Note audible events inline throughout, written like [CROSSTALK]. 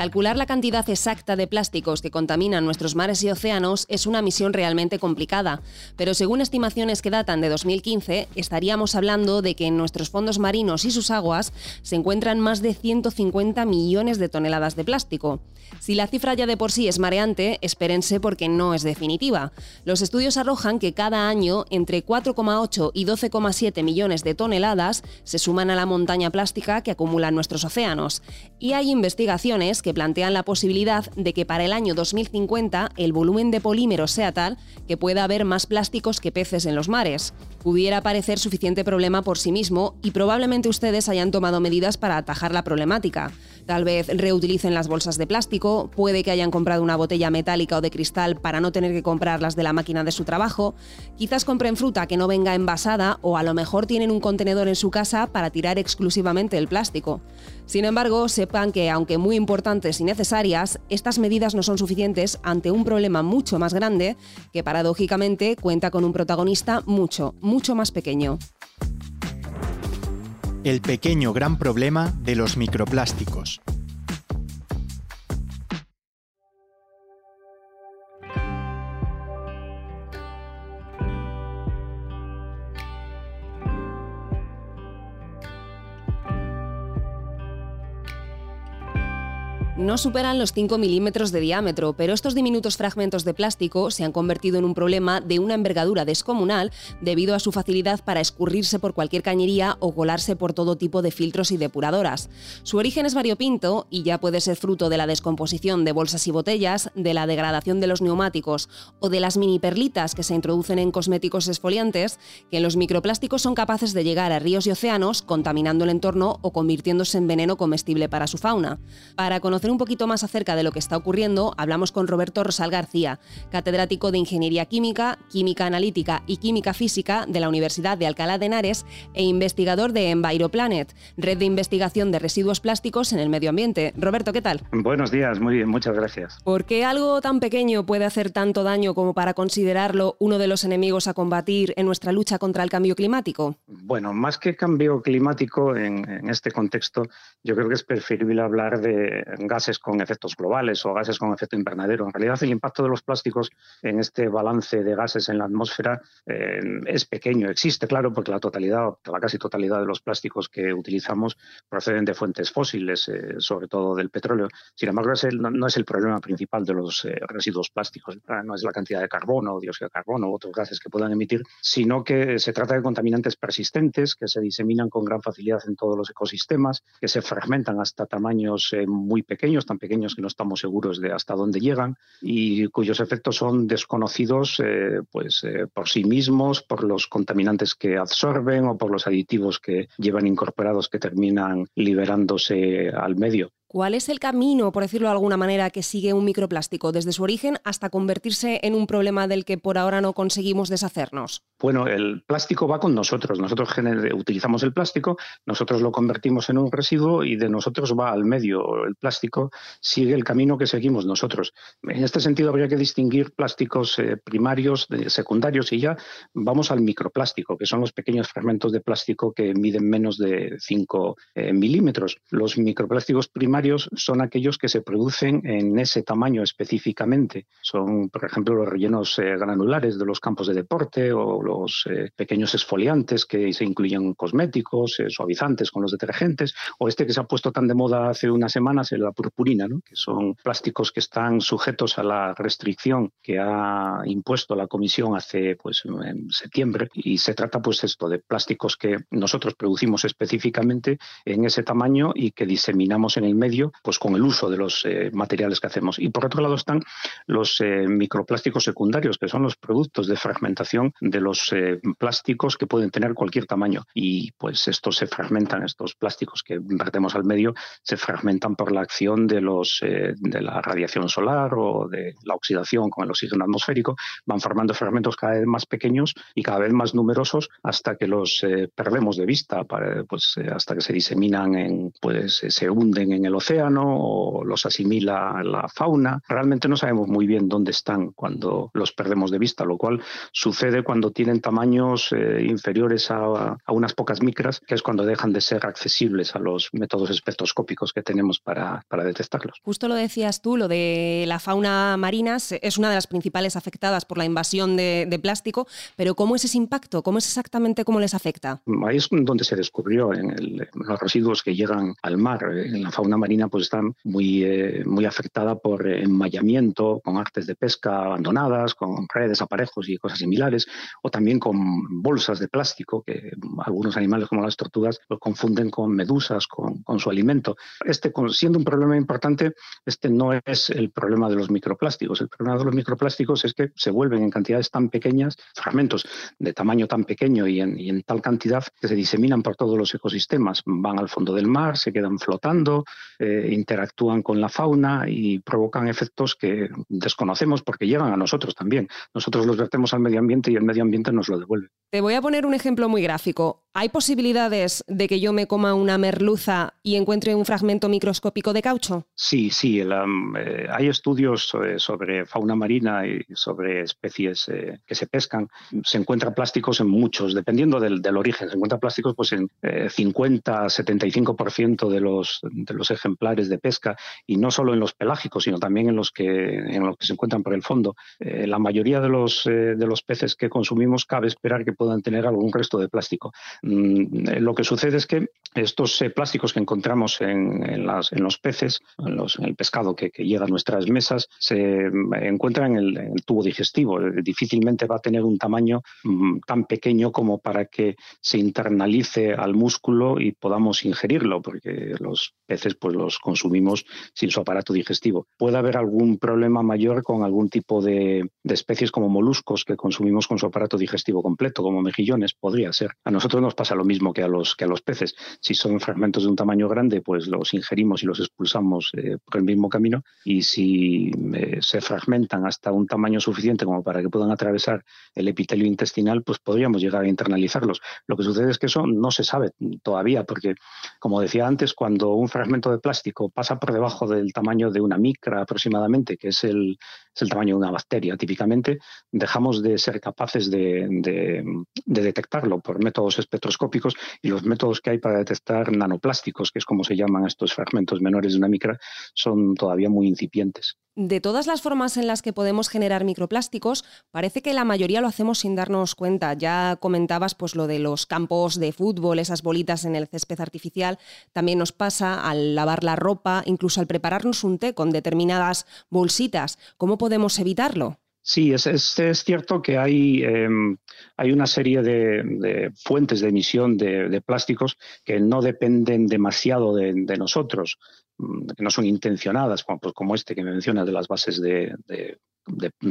Calcular la cantidad exacta de plásticos que contaminan nuestros mares y océanos es una misión realmente complicada, pero según estimaciones que datan de 2015, estaríamos hablando de que en nuestros fondos marinos y sus aguas se encuentran más de 150 millones de toneladas de plástico. Si la cifra ya de por sí es mareante, espérense porque no es definitiva. Los estudios arrojan que cada año entre 4,8 y 12,7 millones de toneladas se suman a la montaña plástica que acumulan nuestros océanos. Y hay investigaciones que plantean la posibilidad de que para el año 2050 el volumen de polímeros sea tal que pueda haber más plásticos que peces en los mares. Pudiera parecer suficiente problema por sí mismo y probablemente ustedes hayan tomado medidas para atajar la problemática. Tal vez reutilicen las bolsas de plástico, puede que hayan comprado una botella metálica o de cristal para no tener que comprarlas de la máquina de su trabajo, quizás compren fruta que no venga envasada o a lo mejor tienen un contenedor en su casa para tirar exclusivamente el plástico. Sin embargo, sepan que aunque muy importantes y necesarias, estas medidas no son suficientes ante un problema mucho más grande que paradójicamente cuenta con un protagonista mucho, mucho más pequeño. El pequeño gran problema de los microplásticos. No superan los 5 milímetros de diámetro, pero estos diminutos fragmentos de plástico se han convertido en un problema de una envergadura descomunal debido a su facilidad para escurrirse por cualquier cañería o colarse por todo tipo de filtros y depuradoras. Su origen es variopinto y ya puede ser fruto de la descomposición de bolsas y botellas, de la degradación de los neumáticos o de las mini perlitas que se introducen en cosméticos esfoliantes, que los microplásticos son capaces de llegar a ríos y océanos contaminando el entorno o convirtiéndose en veneno comestible para su fauna. Para conocer un poquito más acerca de lo que está ocurriendo, hablamos con Roberto Rosal García, catedrático de Ingeniería Química, Química Analítica y Química Física de la Universidad de Alcalá de Henares e investigador de EnviroPlanet, red de investigación de residuos plásticos en el medio ambiente. Roberto, ¿qué tal? Buenos días, muy bien, muchas gracias. ¿Por qué algo tan pequeño puede hacer tanto daño como para considerarlo uno de los enemigos a combatir en nuestra lucha contra el cambio climático? Bueno, más que cambio climático en, en este contexto, yo creo que es preferible hablar de gas gases con efectos globales o gases con efecto invernadero. En realidad, el impacto de los plásticos en este balance de gases en la atmósfera eh, es pequeño. Existe, claro, porque la totalidad, la casi totalidad de los plásticos que utilizamos proceden de fuentes fósiles, eh, sobre todo del petróleo. Sin embargo, no, es el problema principal de los eh, residuos plásticos. No es la cantidad de carbono, dióxido de carbono u otros gases que puedan emitir, sino que se trata de contaminantes persistentes que se diseminan con gran facilidad en todos los ecosistemas, que se fragmentan hasta tamaños muy pequeños tan pequeños que no estamos seguros de hasta dónde llegan y cuyos efectos son desconocidos eh, pues, eh, por sí mismos, por los contaminantes que absorben o por los aditivos que llevan incorporados que terminan liberándose al medio. ¿Cuál es el camino, por decirlo de alguna manera, que sigue un microplástico desde su origen hasta convertirse en un problema del que por ahora no conseguimos deshacernos? Bueno, el plástico va con nosotros. Nosotros utilizamos el plástico, nosotros lo convertimos en un residuo y de nosotros va al medio. El plástico sigue el camino que seguimos nosotros. En este sentido, habría que distinguir plásticos eh, primarios, secundarios y ya vamos al microplástico, que son los pequeños fragmentos de plástico que miden menos de 5 eh, milímetros. Los microplásticos primarios son aquellos que se producen en ese tamaño específicamente. Son, por ejemplo, los rellenos eh, granulares de los campos de deporte o los eh, pequeños esfoliantes que se incluyen cosméticos, eh, suavizantes con los detergentes, o este que se ha puesto tan de moda hace unas semanas, la purpurina, que son plásticos que están sujetos a la restricción que ha impuesto la Comisión hace pues, en septiembre. Y se trata pues esto de plásticos que nosotros producimos específicamente en ese tamaño y que diseminamos en el medio pues con el uso de los eh, materiales que hacemos. Y por otro lado están los microplásticos secundarios, que son los productos de fragmentación de los eh, plásticos que pueden tener cualquier tamaño. Y pues estos se fragmentan, estos plásticos que vertemos al medio, se fragmentan por la acción de, los, de la radiación solar o de la oxidación con el oxígeno atmosférico, van formando fragmentos cada vez más pequeños y cada vez más numerosos hasta que los perdemos de vista, pues hasta que se diseminan, en, pues se hunden en el océano o los asimila la fauna. Realmente no sabemos muy bien dónde están cuando los perdemos de vista, lo cual sucede cuando tienen tamaños eh, inferiores a, unas pocas micras, que es cuando dejan de ser accesibles a los métodos espectroscópicos que tenemos para, para detectarlos. Justo lo decías tú, lo de la fauna marina es una de las principales afectadas por la invasión de, plástico, pero ¿cómo es ese impacto? ¿Cómo es exactamente cómo les afecta? Ahí es donde se descubrió, en, los residuos que llegan al mar. En la fauna marina pues están muy, eh, muy afectada por enmayamiento, con artes de pesca abandonadas, con redes, aparejos y cosas similares, o también con bolsas de plástico, que algunos animales como las tortugas lo confunden con medusas, con, su alimento. Este, siendo un problema importante, este no es el problema de los microplásticos. El problema de los microplásticos es que se vuelven en cantidades tan pequeñas, fragmentos de tamaño tan pequeño y en, y en tal cantidad que se diseminan por todos los ecosistemas. Van al fondo del mar, se quedan flotando, eh, interactúan con la fauna y provocan efectos que desconocemos porque llegan a nosotros también. Nosotros los vertemos al medio ambiente y el medio ambiente nos lo. Te voy a poner un ejemplo muy gráfico. ¿Hay posibilidades de que yo me coma una merluza y encuentre un fragmento microscópico de caucho? Sí, sí. Eh, hay estudios eh, sobre fauna marina y sobre especies eh, que se pescan. Se encuentran plásticos en muchos, dependiendo del, origen. Se encuentran plásticos pues, en 50, 75% de los, ejemplares de pesca y no solo en los pelágicos, sino también en los que, se encuentran por el fondo. la mayoría de los peces que consumimos cabe esperar que puedan tener algún resto de plástico. Mm, eh, lo que sucede es que estos eh, plásticos que encontramos en, los peces, en, el pescado que, llega a nuestras mesas, se mm, encuentran en el, tubo digestivo. Eh, difícilmente va a tener un tamaño mm, tan pequeño como para que se internalice al músculo y podamos ingerirlo, porque los peces pues, los consumimos sin su aparato digestivo. Puede haber algún problema mayor con algún tipo de, de especies como moluscos que consumimos con su aparato digestivo completo, como mejillones, podría ser. A nosotros nos pasa lo mismo que a los, que a los peces. Si son fragmentos de un tamaño grande, pues los ingerimos y los expulsamos eh, por el mismo camino. Y si eh, se fragmentan hasta un tamaño suficiente como para que puedan atravesar el epitelio intestinal, pues podríamos llegar a internalizarlos. Lo que sucede es que eso no se sabe todavía, porque, como decía antes, cuando un fragmento de plástico pasa por debajo del tamaño de una micra aproximadamente, que es el, es el tamaño de una bacteria típicamente, dejamos de ser capaces de, de detectarlo por métodos y los métodos que hay para detectar nanoplásticos, que es como se llaman estos fragmentos menores de una micra, son todavía muy incipientes. De todas las formas en las que podemos generar microplásticos, parece que la mayoría lo hacemos sin darnos cuenta. Ya comentabas pues lo de los campos de fútbol, esas bolitas en el césped artificial, también nos pasa al lavar la ropa, incluso al prepararnos un té con determinadas bolsitas. ¿Cómo podemos evitarlo? Sí, es, es, cierto que hay, em, hay una serie de, fuentes de emisión de, plásticos que no dependen demasiado de, nosotros, mm, que no son intencionadas, como, pues, como este que me mencionas de las bases de,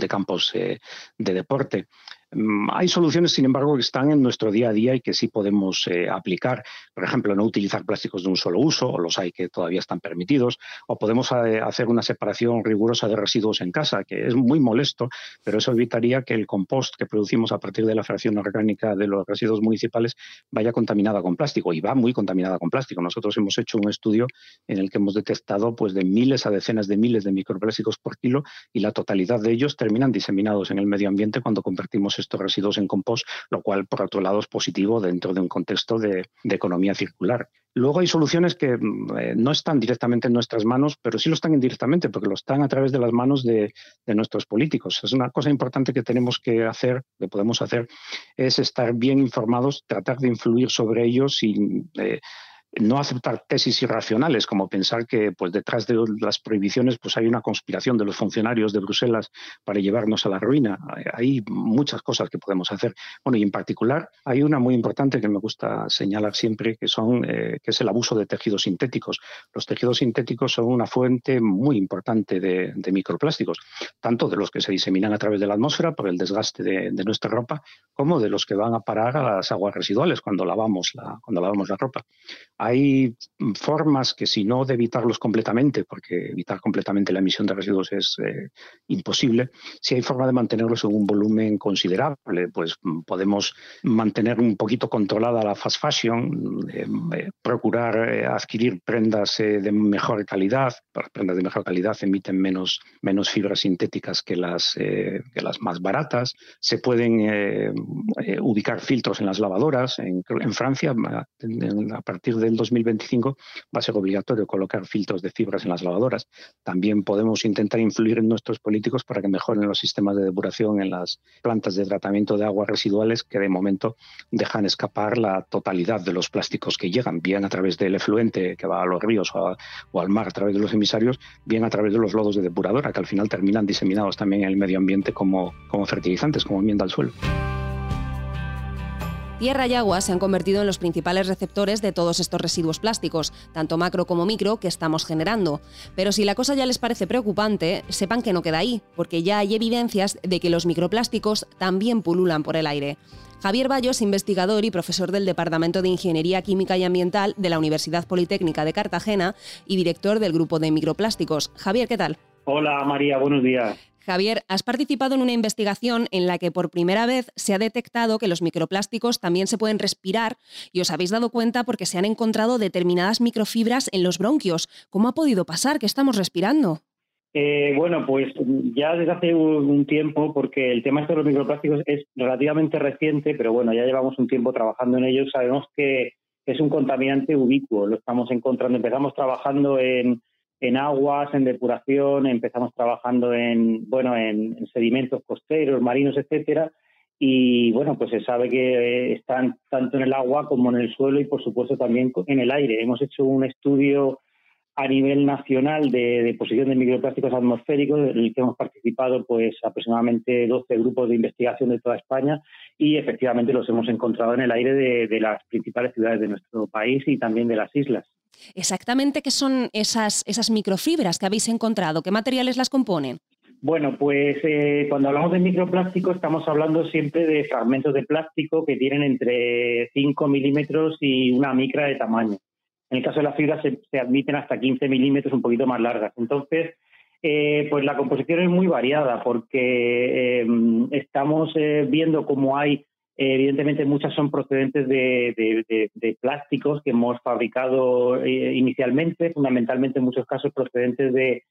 campos eh, de deporte. Mm, hay soluciones, sin embargo, que están en nuestro día a día y que sí podemos eh, aplicar. Por ejemplo, no utilizar plásticos de un solo uso, o los hay que todavía están permitidos, o podemos eh, hacer una separación rigurosa de residuos en casa, que es muy molesto, pero eso evitaría que el compost que producimos a partir de la fracción orgánica de los residuos municipales vaya contaminada con plástico, y va muy contaminada con plástico. Nosotros hemos hecho un estudio en el que hemos detectado pues, de miles a decenas de miles de microplásticos por kilo, y la totalidad de ellos terminan diseminados en el medio ambiente cuando convertimos estos residuos en compost, lo cual, por otro lado, es positivo dentro de un contexto de, economía circular. Luego hay soluciones que mm, eh, no están directamente en nuestras manos, pero sí lo están indirectamente, porque lo están a través de las manos de, nuestros políticos. Es una cosa importante que tenemos que hacer, que podemos hacer, es estar bien informados, tratar de influir sobre ellos y eh, no aceptar tesis irracionales como pensar que pues detrás de las prohibiciones pues hay una conspiración de los funcionarios de Bruselas para llevarnos a la ruina. Hay muchas cosas que podemos hacer. Bueno, y en particular hay una muy importante que me gusta señalar siempre que son eh, que es el abuso de tejidos sintéticos. Los tejidos sintéticos son una fuente muy importante de, microplásticos, tanto de los que se diseminan a través de la atmósfera por el desgaste de, nuestra ropa, como de los que van a parar a las aguas residuales cuando lavamos la, cuando lavamos la ropa. Hay formas que, si no de evitarlos completamente, porque evitar completamente la emisión de residuos es eh, imposible, si hay forma de mantenerlos en un volumen considerable, pues mm, podemos mantener un poquito controlada la fast fashion, eh, eh, procurar adquirir prendas de mejor calidad. Las prendas de mejor calidad emiten menos, menos fibras sintéticas que las, que las más baratas. Se pueden eh, ubicar filtros en las lavadoras. En, Francia, a partir del 2025, va a ser obligatorio colocar filtros de fibras en las lavadoras. También podemos intentar influir en nuestros políticos para que mejoren los sistemas de depuración en las plantas de tratamiento de aguas residuales que de momento dejan escapar la totalidad de los plásticos que llegan, bien a través del efluente que va a los ríos o, al mar a través de los emisarios, bien a través de los lodos de depuradora, que al final terminan diseminados también en el medio ambiente como, como fertilizantes, como enmienda al suelo. Tierra y agua se han convertido en los principales receptores de todos estos residuos plásticos, tanto macro como micro, que estamos generando. Pero si la cosa ya les parece preocupante, sepan que no queda ahí, porque ya hay evidencias de que los microplásticos también pululan por el aire. Javier Bayos, investigador y profesor del Departamento de Ingeniería Química y Ambiental de la Universidad Politécnica de Cartagena y director del Grupo de Microplásticos. Javier, ¿qué tal? Hola María, buenos días. Javier, has participado en una investigación en la que por primera vez se ha detectado que los microplásticos también se pueden respirar y os habéis dado cuenta porque se han encontrado determinadas microfibras en los bronquios. ¿Cómo ha podido pasar? ¿Qué estamos respirando? Eh, bueno, pues ya desde hace un tiempo, porque el tema de los microplásticos es relativamente reciente, pero bueno, ya llevamos un tiempo trabajando en ellos. Sabemos que es un contaminante ubicuo, lo estamos encontrando. Empezamos trabajando en en aguas, en depuración, empezamos trabajando en, bueno, en, sedimentos costeros, marinos, etcétera, y bueno, pues se sabe que están tanto en el agua como en el suelo y por supuesto también en el aire. Hemos hecho un estudio a nivel nacional de, de posición de microplásticos atmosféricos, en el que hemos participado pues aproximadamente 12 grupos de investigación de toda España y efectivamente los hemos encontrado en el aire de las principales ciudades de nuestro país y también de las islas. Exactamente qué son esas, esas microfibras que habéis encontrado, qué materiales las componen. Bueno, pues eh, cuando hablamos de microplástico estamos hablando siempre de fragmentos de plástico que tienen entre 5 milímetros y una micra de tamaño. En el caso de las fibras se, admiten hasta 15 milímetros, un poquito más largas. Entonces, eh, pues la composición es muy variada porque eh, estamos viendo cómo hay evidentemente muchas son procedentes de, plásticos que hemos fabricado eh, inicialmente, fundamentalmente en muchos casos procedentes de,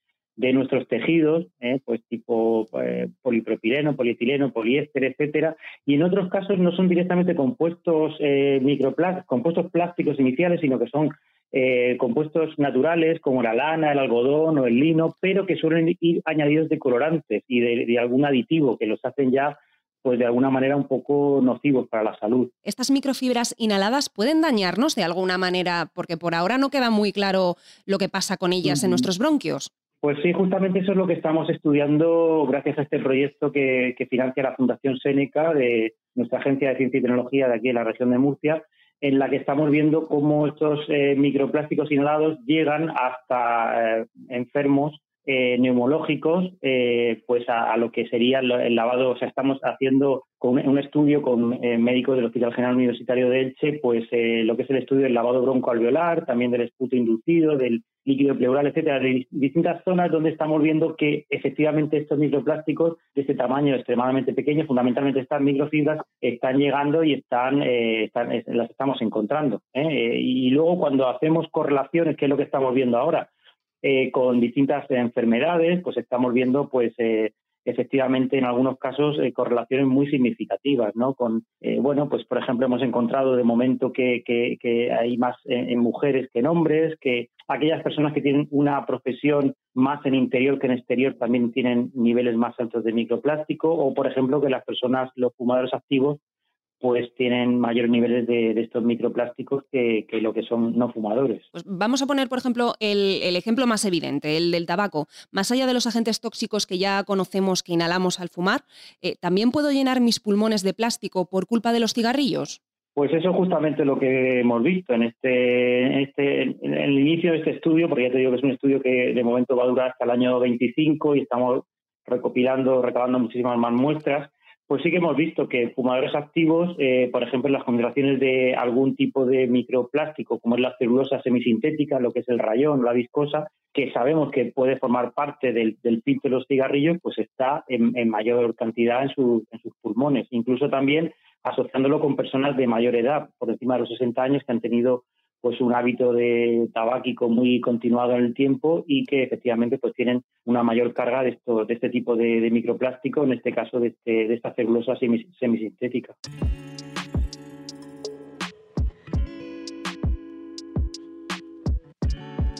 nuestros tejidos, eh, pues tipo eh, polipropileno, polietileno, poliéster, etcétera, y en otros casos no son directamente compuestos microplásticos, compuestos plásticos iniciales, sino que son compuestos naturales como la lana, el algodón o el lino, pero que suelen ir añadidos de colorantes y de algún aditivo que los hacen ya pues de alguna manera un poco nocivos para la salud. ¿Estas microfibras inhaladas pueden dañarnos de alguna manera? Porque por ahora no queda muy claro lo que pasa con ellas en nuestros bronquios. Pues sí, justamente eso es lo que estamos estudiando gracias a este proyecto que, financia la Fundación Seneca de nuestra Agencia de Ciencia y Tecnología de aquí en la región de Murcia, en la que estamos viendo cómo estos eh, microplásticos inhalados llegan hasta eh, enfermos eh, neumológicos eh, pues a, lo que sería el lavado, o sea, estamos haciendo con un estudio con eh, médicos del Hospital General Universitario de Elche, pues lo que es el estudio del lavado broncoalveolar, también del esputo inducido, del líquido pleural, etcétera, de distintas zonas donde estamos viendo que efectivamente estos microplásticos de este tamaño extremadamente pequeño, fundamentalmente estas microfibras, están llegando y están, las estamos encontrando. y luego cuando hacemos correlaciones, que es lo que estamos viendo ahora, eh, con distintas enfermedades, pues estamos viendo pues eh, efectivamente en algunos casos eh, correlaciones muy significativas, ¿no? Con, bueno, pues por ejemplo hemos encontrado de momento que, que, hay más en, mujeres que en hombres, que aquellas personas que tienen una profesión más en interior que en exterior también tienen niveles más altos de microplástico, o por ejemplo que las personas, los fumadores activos, pues tienen mayores niveles de, estos microplásticos que, lo que son no fumadores. Pues vamos a poner, por ejemplo, el, ejemplo más evidente, el del tabaco. Más allá de los agentes tóxicos que ya conocemos que inhalamos al fumar, eh, ¿también puedo llenar mis pulmones de plástico por culpa de los cigarrillos? Pues eso es justamente lo que hemos visto en este, en este, en el inicio de este estudio, porque ya te digo que es un estudio que de momento va a durar hasta el año 25 y estamos recopilando, recabando muchísimas más muestras pues sí que hemos visto que fumadores activos, eh, por ejemplo, las concentraciones de algún tipo de microplástico, como es la celulosa semisintética, lo que es el rayón, la viscosa, que sabemos que puede formar parte del, del filtro de los cigarrillos, pues está en, mayor cantidad en sus pulmones. Incluso también asociándolo con personas de mayor edad, por encima de los 60 años, que han tenido pues un hábito de tabáquico muy continuado en el tiempo y que efectivamente pues tienen una mayor carga de, esto, de este tipo de, microplástico, en este caso de, este, de esta celulosa semisintética.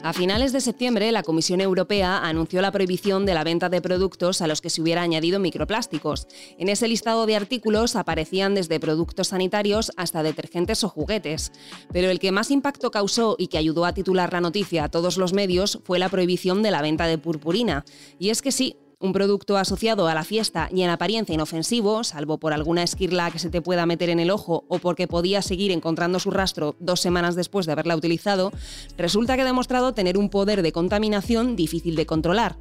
A finales de septiembre, la Comisión Europea anunció la prohibición de la venta de productos a los que se hubiera añadido microplásticos. En ese listado de artículos aparecían desde productos sanitarios hasta detergentes o juguetes. Pero el que más impacto causó y que ayudó a titular la noticia a todos los medios fue la prohibición de la venta de purpurina. Y es que sí, un producto asociado a la fiesta y en apariencia inofensivo, salvo por alguna esquirla que se te pueda meter en el ojo o porque podía seguir encontrando su rastro dos semanas después de haberla utilizado, resulta que ha demostrado tener un poder de contaminación difícil de controlar.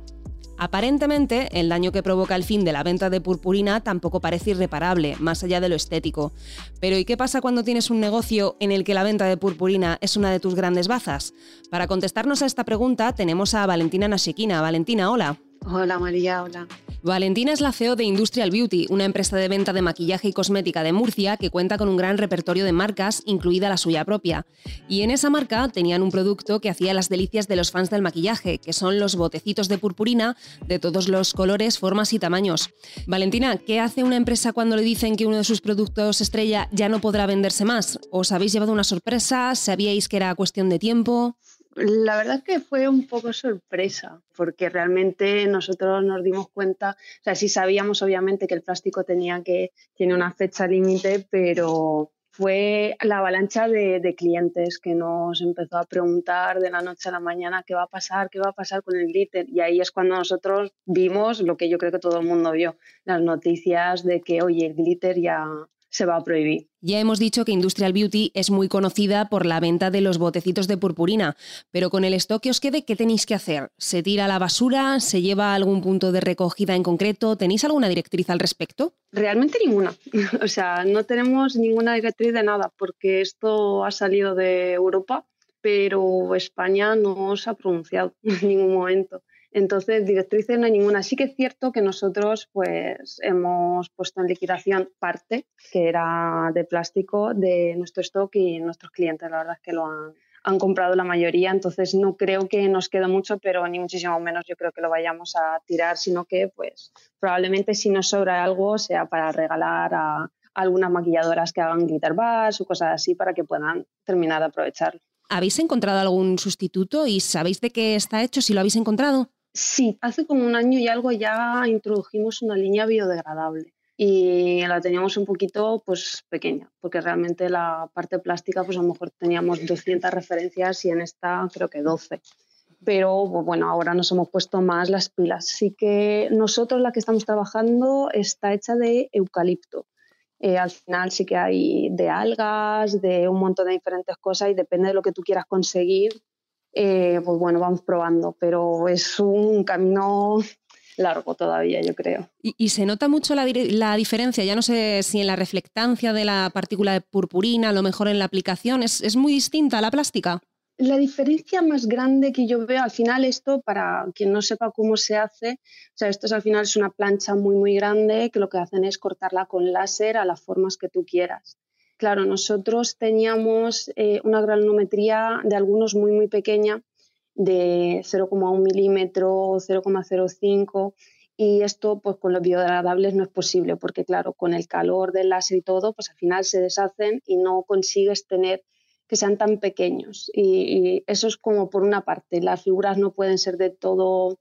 Aparentemente, el daño que provoca el fin de la venta de purpurina tampoco parece irreparable, más allá de lo estético. Pero ¿y qué pasa cuando tienes un negocio en el que la venta de purpurina es una de tus grandes bazas? Para contestarnos a esta pregunta tenemos a Valentina Nashikina. Valentina, hola. Hola María, hola. Valentina es la CEO de Industrial Beauty, una empresa de venta de maquillaje y cosmética de Murcia que cuenta con un gran repertorio de marcas, incluida la suya propia. Y en esa marca tenían un producto que hacía las delicias de los fans del maquillaje, que son los botecitos de purpurina de todos los colores, formas y tamaños. Valentina, ¿qué hace una empresa cuando le dicen que uno de sus productos estrella ya no podrá venderse más? ¿Os habéis llevado una sorpresa? ¿Sabíais que era cuestión de tiempo? La verdad que fue un poco sorpresa, porque realmente nosotros nos dimos cuenta, o sea, sí sabíamos obviamente que el plástico tenía que, tiene una fecha límite, pero fue la avalancha de, clientes que nos empezó a preguntar de la noche a la mañana qué va a pasar, qué va a pasar con el glitter. Y ahí es cuando nosotros vimos lo que yo creo que todo el mundo vio, las noticias de que, oye, el glitter ya, se va a prohibir. Ya hemos dicho que Industrial Beauty es muy conocida por la venta de los botecitos de purpurina, pero con el stock que os quede, ¿qué tenéis que hacer? ¿Se tira a la basura? ¿Se lleva a algún punto de recogida en concreto? ¿Tenéis alguna directriz al respecto? Realmente ninguna. [LAUGHS] o sea, no tenemos ninguna directriz de nada, porque esto ha salido de Europa, pero España no se ha pronunciado [LAUGHS] en ningún momento. Entonces, directrices no hay ninguna. Sí que es cierto que nosotros pues, hemos puesto en liquidación parte que era de plástico de nuestro stock y nuestros clientes, la verdad es que lo han, han comprado la mayoría, entonces no creo que nos quede mucho, pero ni muchísimo menos yo creo que lo vayamos a tirar, sino que pues probablemente si nos sobra algo sea para regalar a algunas maquilladoras que hagan glitter bars o cosas así para que puedan terminar de aprovecharlo. ¿Habéis encontrado algún sustituto y sabéis de qué está hecho si lo habéis encontrado? Sí, hace como un año y algo ya introdujimos una línea biodegradable y la teníamos un poquito pues pequeña, porque realmente la parte plástica pues a lo mejor teníamos 200 referencias y en esta creo que 12. Pero bueno, ahora nos hemos puesto más las pilas. Sí que nosotros la que estamos trabajando está hecha de eucalipto. Eh, al final sí que hay de algas, de un montón de diferentes cosas y depende de lo que tú quieras conseguir, eh, pues bueno, vamos probando, pero es un camino largo todavía, yo creo. Y, se nota mucho la, diferencia, ya no sé si en la reflectancia de la partícula de purpurina, a lo mejor en la aplicación, ¿es, es muy distinta a la plástica? La diferencia más grande que yo veo al final esto, para quien no sepa cómo se hace, o sea, esto es al final es una plancha muy muy grande que lo que hacen es cortarla con láser a las formas que tú quieras. Claro, nosotros teníamos eh, una granometría de algunos muy, muy pequeña, de 0,1 milímetro, 0,05 y esto pues con los biodegradables no es posible porque claro, con el calor del láser y todo, pues al final se deshacen y no consigues tener que sean tan pequeños. Y, eso es como por una parte, las figuras no pueden ser de todo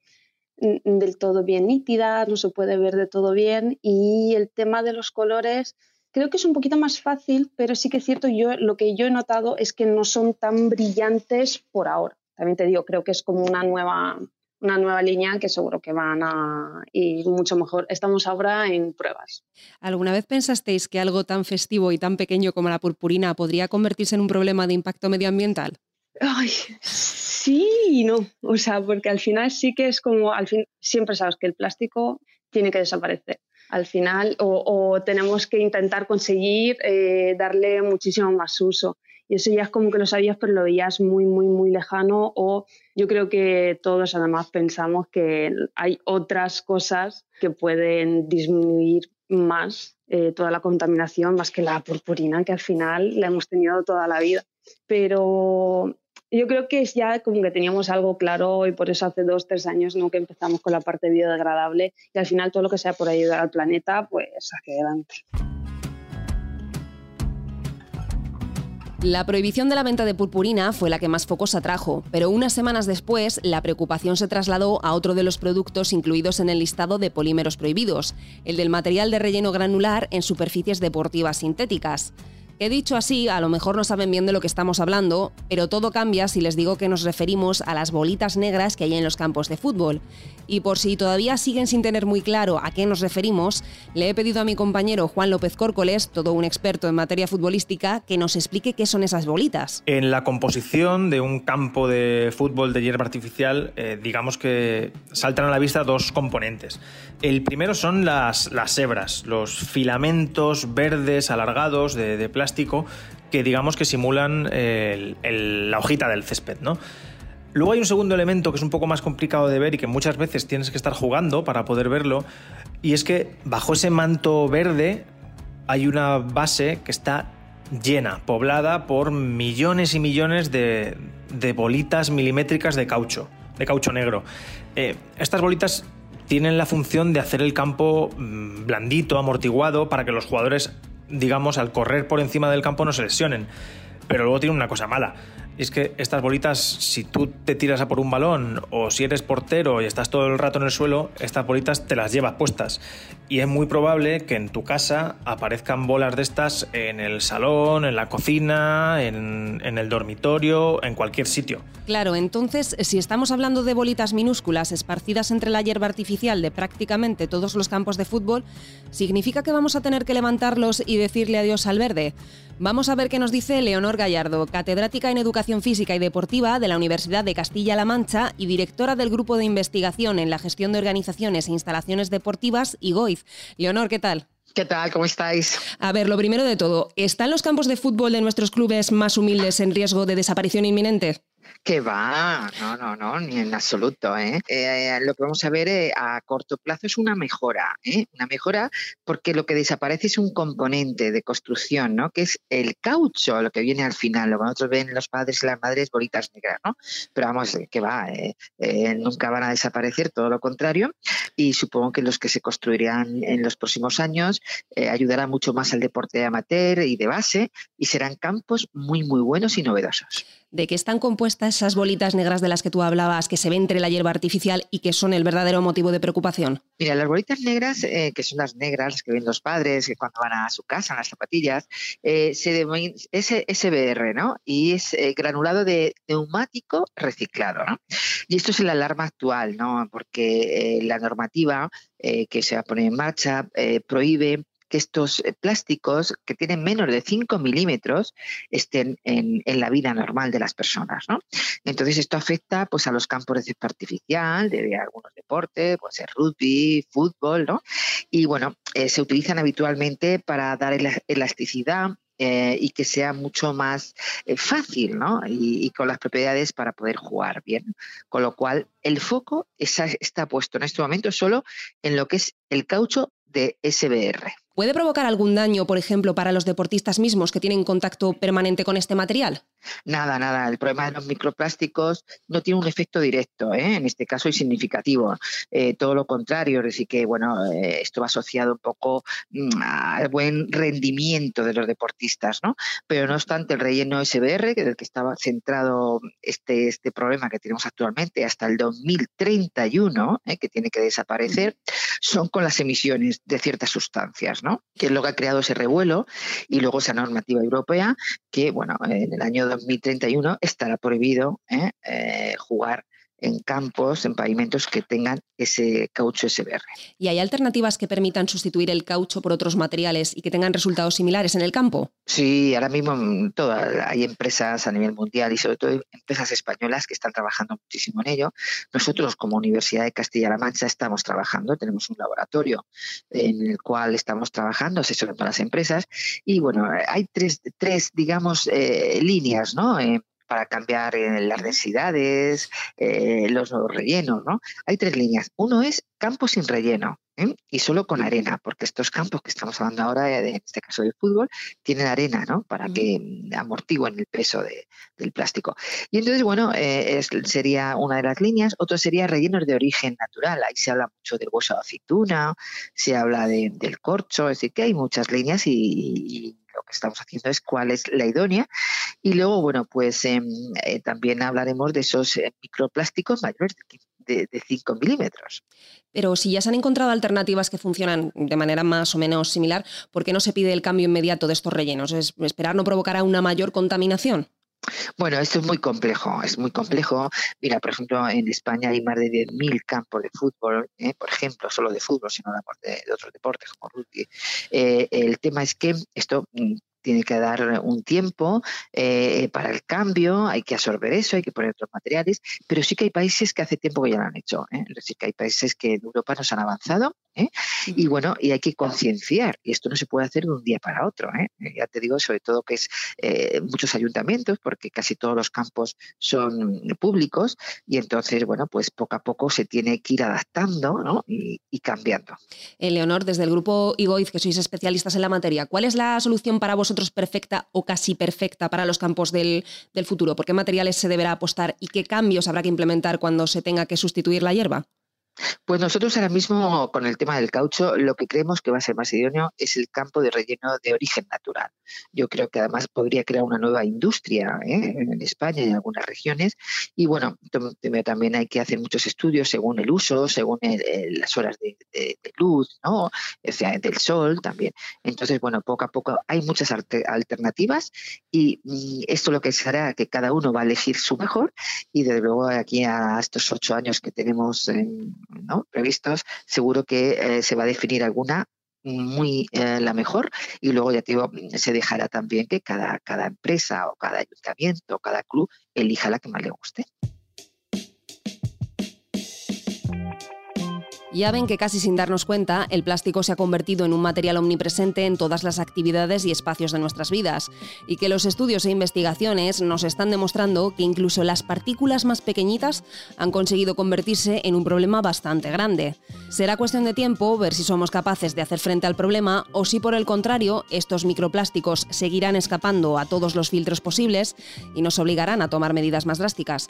del todo bien nítidas, no se puede ver de todo bien y el tema de los colores Creo que es un poquito más fácil, pero sí que es cierto, yo lo que yo he notado es que no son tan brillantes por ahora. También te digo, creo que es como una nueva, una nueva línea que seguro que van a ir mucho mejor. Estamos ahora en pruebas. ¿Alguna vez pensasteis que algo tan festivo y tan pequeño como la purpurina podría convertirse en un problema de impacto medioambiental? Ay, sí y no. O sea, porque al final sí que es como, al fin, siempre sabes que el plástico tiene que desaparecer al final o, tenemos que intentar conseguir eh, darle muchísimo más uso. Y eso ya es como que lo sabías, pero lo veías muy, muy, muy lejano o yo creo que todos además pensamos que hay otras cosas que pueden disminuir más eh, toda la contaminación, más que la purpurina, que al final la hemos tenido toda la vida. pero yo creo que ya como que teníamos algo claro y por eso hace dos, tres años ¿no? que empezamos con la parte biodegradable y al final todo lo que sea por ayudar al planeta, pues hacia adelante. La prohibición de la venta de purpurina fue la que más focos atrajo, pero unas semanas después la preocupación se trasladó a otro de los productos incluidos en el listado de polímeros prohibidos, el del material de relleno granular en superficies deportivas sintéticas. He dicho así, a lo mejor no saben bien de lo que estamos hablando, pero todo cambia si les digo que nos referimos a las bolitas negras que hay en los campos de fútbol. Y por si todavía siguen sin tener muy claro a qué nos referimos, le he pedido a mi compañero Juan López Córcoles, todo un experto en materia futbolística, que nos explique qué son esas bolitas. En la composición de un campo de fútbol de hierba artificial, eh, digamos que saltan a la vista dos componentes. El primero son las, las hebras, los filamentos verdes alargados de plástico que digamos que simulan la hojita del césped, ¿no? Luego hay un segundo elemento que es un poco más complicado de ver y que muchas veces tienes que estar jugando para poder verlo, y es que bajo ese manto verde hay una base que está llena, poblada por millones y millones de, bolitas milimétricas de caucho, de caucho negro. Eh, estas bolitas tienen la función de hacer el campo mm, blandito, amortiguado, para que los jugadores digamos, al correr por encima del campo no se lesionen. Pero luego tiene una cosa mala. Es que estas bolitas, si tú te tiras a por un balón o si eres portero y estás todo el rato en el suelo, estas bolitas te las llevas puestas. Y es muy probable que en tu casa aparezcan bolas de estas en el salón, en la cocina, en, el dormitorio, en cualquier sitio. Claro, entonces, si estamos hablando de bolitas minúsculas esparcidas entre la hierba artificial de prácticamente todos los campos de fútbol, ¿significa que vamos a tener que levantarlos y decirle adiós al verde? Vamos a ver qué nos dice Leonor Gallardo, catedrática en Educación Física y Deportiva de la Universidad de Castilla-La Mancha y directora del Grupo de Investigación en la Gestión de Organizaciones e Instalaciones Deportivas, IGOIZ. Leonor, ¿qué tal? ¿Qué tal? ¿Cómo estáis? A ver, lo primero de todo, ¿están los campos de fútbol de nuestros clubes más humildes en riesgo de desaparición inminente? Que va, no, no, no, ni en absoluto. ¿eh? Eh, lo que vamos a ver eh, a corto plazo es una mejora, una mejora porque lo que desaparece es un componente de construcción, ¿no? que es el caucho, lo que viene al final, lo que nosotros ven los padres y las madres bolitas negras, ¿no? pero vamos, que va, nunca van a desaparecer, todo lo contrario, y supongo que los que se construirán en los próximos años ayudarán mucho más al deporte amateur y de base y serán campos muy, muy buenos y novedosos de qué están compuestas esas bolitas negras de las que tú hablabas, que se ven entre la hierba artificial y que son el verdadero motivo de preocupación? Mira, las bolitas negras, eh, que son las negras que ven los padres que cuando van a su casa, en las zapatillas, eh, se es SBR, ¿no? Y es eh, granulado de neumático reciclado, ¿no? Y esto es la alarma actual, ¿no? Porque la normativa que se va a poner en marcha prohíbe que estos eh, plásticos que tienen menos de 5 milímetros estén en, la vida normal de las personas. ¿no? Entonces esto afecta pues, a los campos de césped artificial, de, algunos deportes, puede ser rugby, fútbol, ¿no? y bueno, eh, se utilizan habitualmente para dar elasticidad eh, y que sea mucho más fácil ¿no? y, con las propiedades para poder jugar bien. Con lo cual, el foco está puesto en este momento solo en lo que es el caucho de SBR. ¿Puede provocar algún daño, por ejemplo, para los deportistas mismos que tienen contacto permanente con este material? Nada, nada. El problema de los microplásticos no tiene un efecto directo, ¿eh? en este caso es significativo. Eh, todo lo contrario, es decir, que bueno, eh, esto va asociado un poco mm, al buen rendimiento de los deportistas, ¿no? Pero no obstante, el relleno SBR, que del que estaba centrado este, este problema que tenemos actualmente hasta el 2031, que tiene que desaparecer, son con las emisiones de ciertas sustancias, ¿no? que es lo que ha creado ese revuelo, y luego esa normativa europea que, bueno, en el año 2031 estará prohibido ¿eh? Eh, jugar en campos, en pavimentos que tengan ese caucho SBR. ¿Y hay alternativas que permitan sustituir el caucho por otros materiales y que tengan resultados similares en el campo? Sí, ahora mismo mm, hay empresas a nivel mundial y sobre todo empresas españolas que están trabajando muchísimo en ello. Nosotros como Universidad de Castilla-La Mancha estamos trabajando, tenemos un laboratorio en el cual estamos trabajando, asesorando a las empresas y bueno, hay tres, tres digamos, eh, líneas, ¿no? Eh, para cambiar eh, las densidades, eh, los rellenos, ¿no? Hay tres líneas. Uno es campo sin relleno. ¿eh? y solo con arena, porque estos campos que estamos hablando ahora, en este caso del fútbol, tienen arena, ¿no? Para que amortiguen el peso del plástico. Y entonces, bueno, eh, sería una de las líneas. Otro sería rellenos de origen natural. Ahí se habla mucho del hueso de aceituna, se habla del corcho, es decir, que hay muchas líneas y, lo que estamos haciendo es cuál es la idónea. Y luego, bueno, pues em, eh, también hablaremos de esos microplásticos mayores de de, 5 milímetros. Pero si ya se han encontrado alternativas que funcionan de manera más o menos similar, ¿por qué no se pide el cambio inmediato de estos rellenos? ¿Es ¿Esperar no provocará una mayor contaminación? Bueno, esto es muy complejo, es muy complejo. Mira, por ejemplo, en España hay más de 10.000 campos de fútbol, ¿eh? por ejemplo, solo de fútbol, si no hablamos de, otros deportes como rugby. Eh, el tema es que esto mm, tiene que dar un tiempo eh, para el cambio, hay que absorber eso, hay que poner otros materiales, pero sí que hay países que hace tiempo que ya lo han hecho. ¿eh? Es que hay países que en Europa nos han avanzado ¿eh? y bueno, y hay que concienciar, y esto no se puede hacer de un día para otro. Ya te digo, sobre todo que es muchos ayuntamientos, porque casi todos los campos son públicos, y entonces, bueno, pues poco a poco se tiene que ir adaptando y, y cambiando. Leonor, desde el grupo IGOIZ, que sois especialistas en la materia, ¿cuál es la solución para vosotros? perfecta o casi perfecta para los campos del, del futuro? ¿Por qué materiales se deberá apostar y qué cambios habrá que implementar cuando se tenga que sustituir la hierba? Pues nosotros ahora mismo con el tema del caucho lo que creemos que va a ser más idóneo es el campo de relleno de origen natural. Yo creo que además podría crear una nueva industria ¿eh? en España y en algunas regiones. Y bueno, también hay que hacer muchos estudios según el uso, según las horas de, luz, ¿no? o sea, del sol también. Entonces, bueno, poco a poco hay muchas alternativas y mm, esto lo que se hará que cada uno va a elegir su mejor y desde luego aquí a estos ocho años que tenemos en previstos, seguro que eh, se va a definir alguna muy eh, la mejor y luego ya te digo, se dejará también que cada, cada empresa o cada ayuntamiento o cada club elija la que más le guste. Ya ven que casi sin darnos cuenta, el plástico se ha convertido en un material omnipresente en todas las actividades y espacios de nuestras vidas, y que los estudios e investigaciones nos están demostrando que incluso las partículas más pequeñitas han conseguido convertirse en un problema bastante grande. Será cuestión de tiempo ver si somos capaces de hacer frente al problema o si por el contrario estos microplásticos seguirán escapando a todos los filtros posibles y nos obligarán a tomar medidas más drásticas.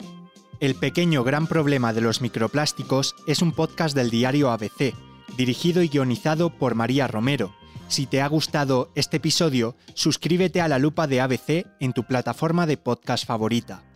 El pequeño gran problema de los microplásticos es un podcast del diario ABC, dirigido y guionizado por María Romero. Si te ha gustado este episodio, suscríbete a la lupa de ABC en tu plataforma de podcast favorita.